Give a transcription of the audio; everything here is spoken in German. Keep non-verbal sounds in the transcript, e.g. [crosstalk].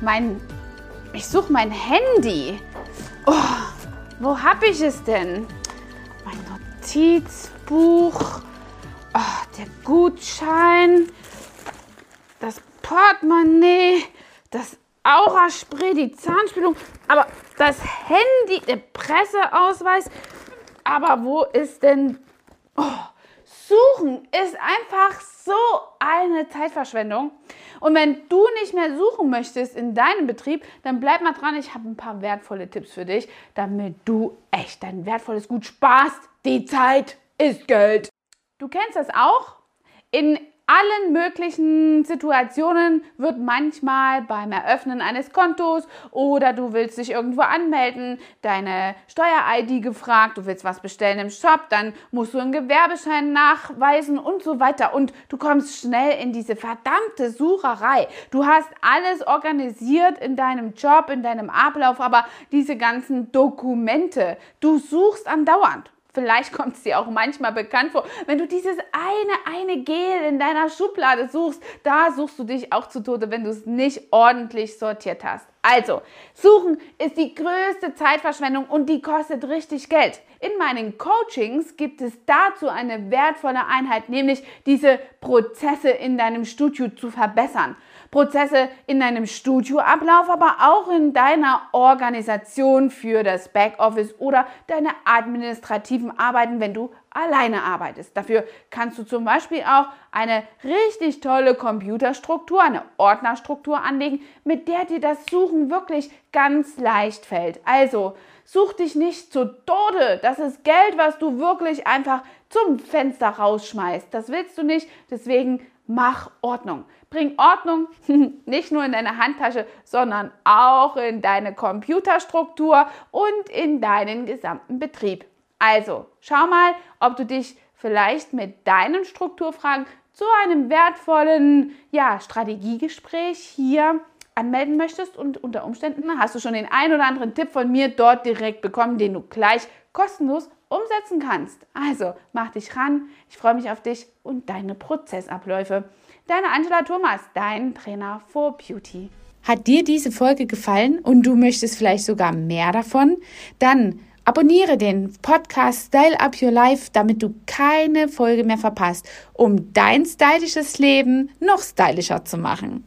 mein, ich suche mein Handy. Oh, wo habe ich es denn? Mein Notizbuch, oh, der Gutschein, das Portemonnaie, das Auraspray, die Zahnspülung, aber das Handy, der Presseausweis. Aber wo ist denn... Oh, Suchen ist einfach so eine Zeitverschwendung. Und wenn du nicht mehr suchen möchtest in deinem Betrieb, dann bleib mal dran. Ich habe ein paar wertvolle Tipps für dich, damit du echt dein wertvolles Gut sparst. Die Zeit ist Geld. Du kennst das auch? In allen möglichen Situationen wird manchmal beim Eröffnen eines Kontos oder du willst dich irgendwo anmelden, deine Steuer-ID gefragt, du willst was bestellen im Shop, dann musst du einen Gewerbeschein nachweisen und so weiter. Und du kommst schnell in diese verdammte Sucherei. Du hast alles organisiert in deinem Job, in deinem Ablauf, aber diese ganzen Dokumente, du suchst andauernd. Vielleicht kommt es dir auch manchmal bekannt vor. Wenn du dieses eine, eine Gel in deiner Schublade suchst, da suchst du dich auch zu Tode, wenn du es nicht ordentlich sortiert hast. Also, suchen ist die größte Zeitverschwendung und die kostet richtig Geld. In meinen Coachings gibt es dazu eine wertvolle Einheit, nämlich diese Prozesse in deinem Studio zu verbessern. Prozesse in deinem Studioablauf, aber auch in deiner Organisation für das Backoffice oder deine administrativen Arbeiten, wenn du alleine arbeitest. Dafür kannst du zum Beispiel auch eine richtig tolle Computerstruktur, eine Ordnerstruktur anlegen, mit der dir das Suchen wirklich ganz leicht fällt. Also such dich nicht zu Tode. Das ist Geld, was du wirklich einfach zum Fenster rausschmeißt. Das willst du nicht. Deswegen mach Ordnung. Bring Ordnung [laughs] nicht nur in deine Handtasche, sondern auch in deine Computerstruktur und in deinen gesamten Betrieb. Also, schau mal, ob du dich vielleicht mit deinen Strukturfragen zu einem wertvollen ja, Strategiegespräch hier anmelden möchtest und unter Umständen hast du schon den ein oder anderen Tipp von mir dort direkt bekommen, den du gleich kostenlos umsetzen kannst. Also mach dich ran, ich freue mich auf dich und deine Prozessabläufe. Deine Angela Thomas, dein Trainer for Beauty. Hat dir diese Folge gefallen und du möchtest vielleicht sogar mehr davon? Dann abonniere den Podcast Style Up Your Life, damit du keine Folge mehr verpasst, um dein stylisches Leben noch stylischer zu machen.